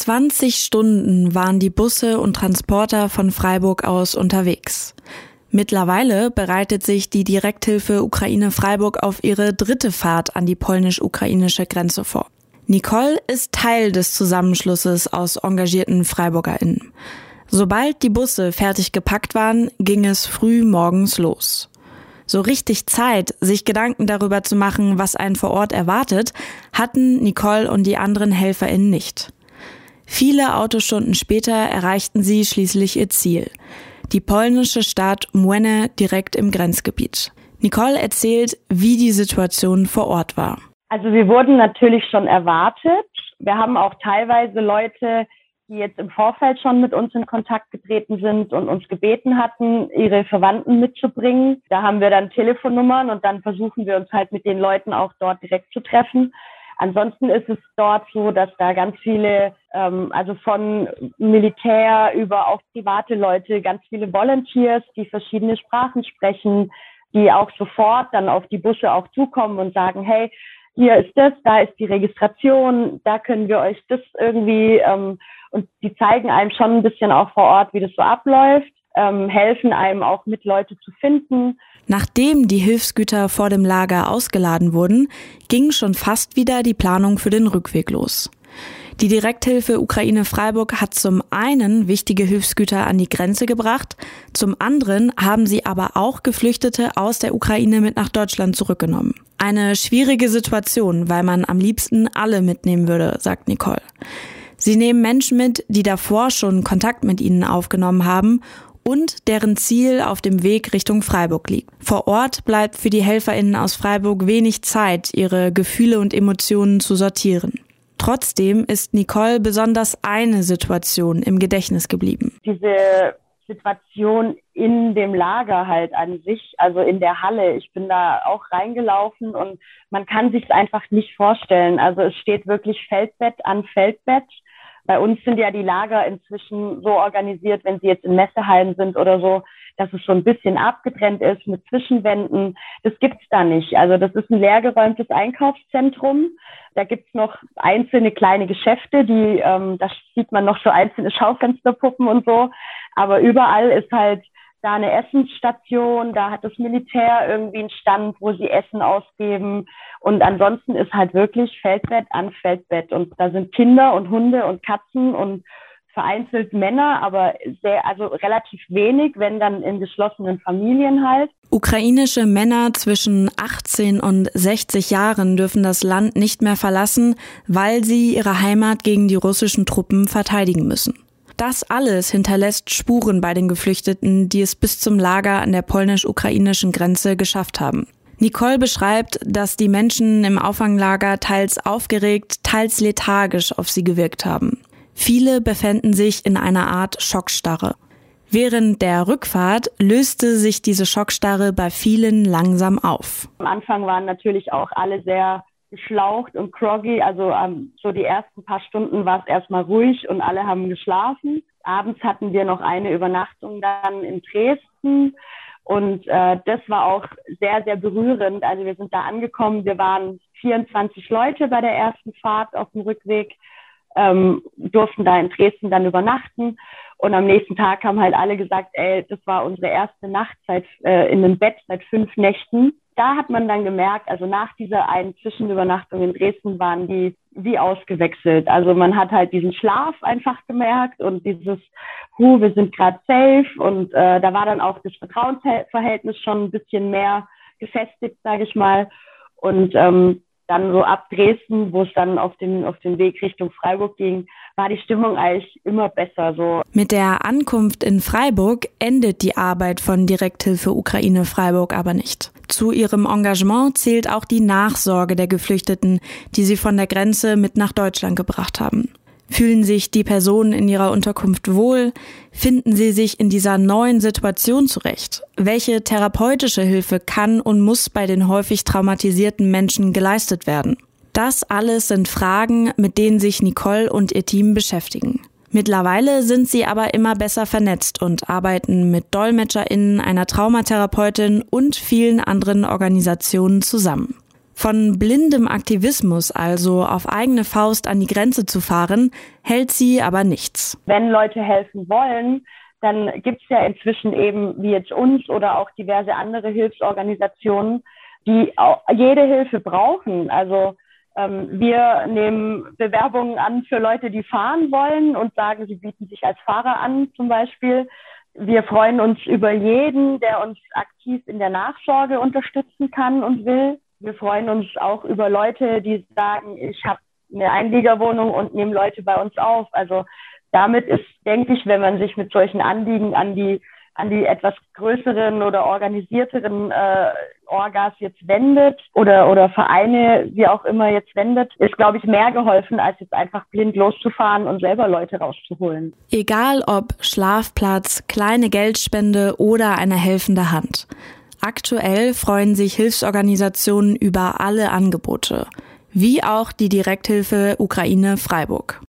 20 Stunden waren die Busse und Transporter von Freiburg aus unterwegs. Mittlerweile bereitet sich die Direkthilfe Ukraine Freiburg auf ihre dritte Fahrt an die polnisch-ukrainische Grenze vor. Nicole ist Teil des Zusammenschlusses aus engagierten FreiburgerInnen. Sobald die Busse fertig gepackt waren, ging es früh morgens los. So richtig Zeit, sich Gedanken darüber zu machen, was einen vor Ort erwartet, hatten Nicole und die anderen HelferInnen nicht. Viele Autostunden später erreichten sie schließlich ihr Ziel. Die polnische Stadt Mwene direkt im Grenzgebiet. Nicole erzählt, wie die Situation vor Ort war. Also wir wurden natürlich schon erwartet. Wir haben auch teilweise Leute die jetzt im Vorfeld schon mit uns in Kontakt getreten sind und uns gebeten hatten, ihre Verwandten mitzubringen. Da haben wir dann Telefonnummern und dann versuchen wir uns halt mit den Leuten auch dort direkt zu treffen. Ansonsten ist es dort so, dass da ganz viele, ähm, also von Militär über auch private Leute, ganz viele Volunteers, die verschiedene Sprachen sprechen, die auch sofort dann auf die Busse auch zukommen und sagen, hey, hier ist das, da ist die Registration, da können wir euch das irgendwie ähm, und die zeigen einem schon ein bisschen auch vor Ort, wie das so abläuft, ähm, helfen einem auch mit Leute zu finden. Nachdem die Hilfsgüter vor dem Lager ausgeladen wurden, ging schon fast wieder die Planung für den Rückweg los. Die Direkthilfe Ukraine Freiburg hat zum einen wichtige Hilfsgüter an die Grenze gebracht, zum anderen haben sie aber auch Geflüchtete aus der Ukraine mit nach Deutschland zurückgenommen. Eine schwierige Situation, weil man am liebsten alle mitnehmen würde, sagt Nicole. Sie nehmen Menschen mit, die davor schon Kontakt mit ihnen aufgenommen haben und deren Ziel auf dem Weg Richtung Freiburg liegt. Vor Ort bleibt für die Helferinnen aus Freiburg wenig Zeit, ihre Gefühle und Emotionen zu sortieren. Trotzdem ist Nicole besonders eine Situation im Gedächtnis geblieben. Diese Situation in dem Lager halt an sich, also in der Halle. Ich bin da auch reingelaufen und man kann sich einfach nicht vorstellen. Also es steht wirklich Feldbett an Feldbett bei uns sind ja die Lager inzwischen so organisiert, wenn sie jetzt in Messehallen sind oder so, dass es schon ein bisschen abgetrennt ist mit Zwischenwänden. Das gibt's da nicht. Also das ist ein leergeräumtes Einkaufszentrum. Da gibt's noch einzelne kleine Geschäfte, die, ähm, da sieht man noch so einzelne Schaufensterpuppen und so. Aber überall ist halt da eine Essensstation, da hat das Militär irgendwie einen Stand, wo sie Essen ausgeben. Und ansonsten ist halt wirklich Feldbett an Feldbett. Und da sind Kinder und Hunde und Katzen und vereinzelt Männer, aber sehr, also relativ wenig, wenn dann in geschlossenen Familien halt. Ukrainische Männer zwischen 18 und 60 Jahren dürfen das Land nicht mehr verlassen, weil sie ihre Heimat gegen die russischen Truppen verteidigen müssen. Das alles hinterlässt Spuren bei den Geflüchteten, die es bis zum Lager an der polnisch-ukrainischen Grenze geschafft haben. Nicole beschreibt, dass die Menschen im Auffanglager teils aufgeregt, teils lethargisch auf sie gewirkt haben. Viele befänden sich in einer Art Schockstarre. Während der Rückfahrt löste sich diese Schockstarre bei vielen langsam auf. Am Anfang waren natürlich auch alle sehr geschlaucht und groggy. Also ähm, so die ersten paar Stunden war es erstmal ruhig und alle haben geschlafen. Abends hatten wir noch eine Übernachtung dann in Dresden. Und äh, das war auch sehr, sehr berührend. Also wir sind da angekommen. Wir waren 24 Leute bei der ersten Fahrt auf dem Rückweg, ähm, durften da in Dresden dann übernachten. Und am nächsten Tag haben halt alle gesagt, ey, das war unsere erste Nacht seit, äh, in einem Bett seit fünf Nächten da hat man dann gemerkt, also nach dieser einen Zwischenübernachtung in Dresden waren die wie ausgewechselt. Also man hat halt diesen Schlaf einfach gemerkt und dieses, hu, wir sind gerade safe und äh, da war dann auch das Vertrauensverhältnis schon ein bisschen mehr gefestigt, sage ich mal. Und ähm, dann so ab Dresden, wo es dann auf den, auf den Weg Richtung Freiburg ging, war die Stimmung eigentlich immer besser. So. Mit der Ankunft in Freiburg endet die Arbeit von Direkthilfe Ukraine Freiburg aber nicht. Zu ihrem Engagement zählt auch die Nachsorge der Geflüchteten, die sie von der Grenze mit nach Deutschland gebracht haben. Fühlen sich die Personen in ihrer Unterkunft wohl? Finden sie sich in dieser neuen Situation zurecht? Welche therapeutische Hilfe kann und muss bei den häufig traumatisierten Menschen geleistet werden? Das alles sind Fragen, mit denen sich Nicole und ihr Team beschäftigen. Mittlerweile sind sie aber immer besser vernetzt und arbeiten mit DolmetscherInnen, einer Traumatherapeutin und vielen anderen Organisationen zusammen. Von blindem Aktivismus, also auf eigene Faust an die Grenze zu fahren, hält sie aber nichts. Wenn Leute helfen wollen, dann gibt es ja inzwischen eben wie jetzt uns oder auch diverse andere Hilfsorganisationen, die jede Hilfe brauchen. Also wir nehmen Bewerbungen an für Leute, die fahren wollen und sagen, sie bieten sich als Fahrer an zum Beispiel. Wir freuen uns über jeden, der uns aktiv in der Nachsorge unterstützen kann und will. Wir freuen uns auch über Leute, die sagen, ich habe eine Einliegerwohnung und nehme Leute bei uns auf. Also damit ist, denke ich, wenn man sich mit solchen Anliegen an die an die etwas größeren oder organisierteren äh, Orgas jetzt wendet oder, oder Vereine, wie auch immer jetzt wendet, ist, glaube ich, mehr geholfen, als jetzt einfach blind loszufahren und selber Leute rauszuholen. Egal ob Schlafplatz, kleine Geldspende oder eine helfende Hand. Aktuell freuen sich Hilfsorganisationen über alle Angebote, wie auch die Direkthilfe Ukraine Freiburg.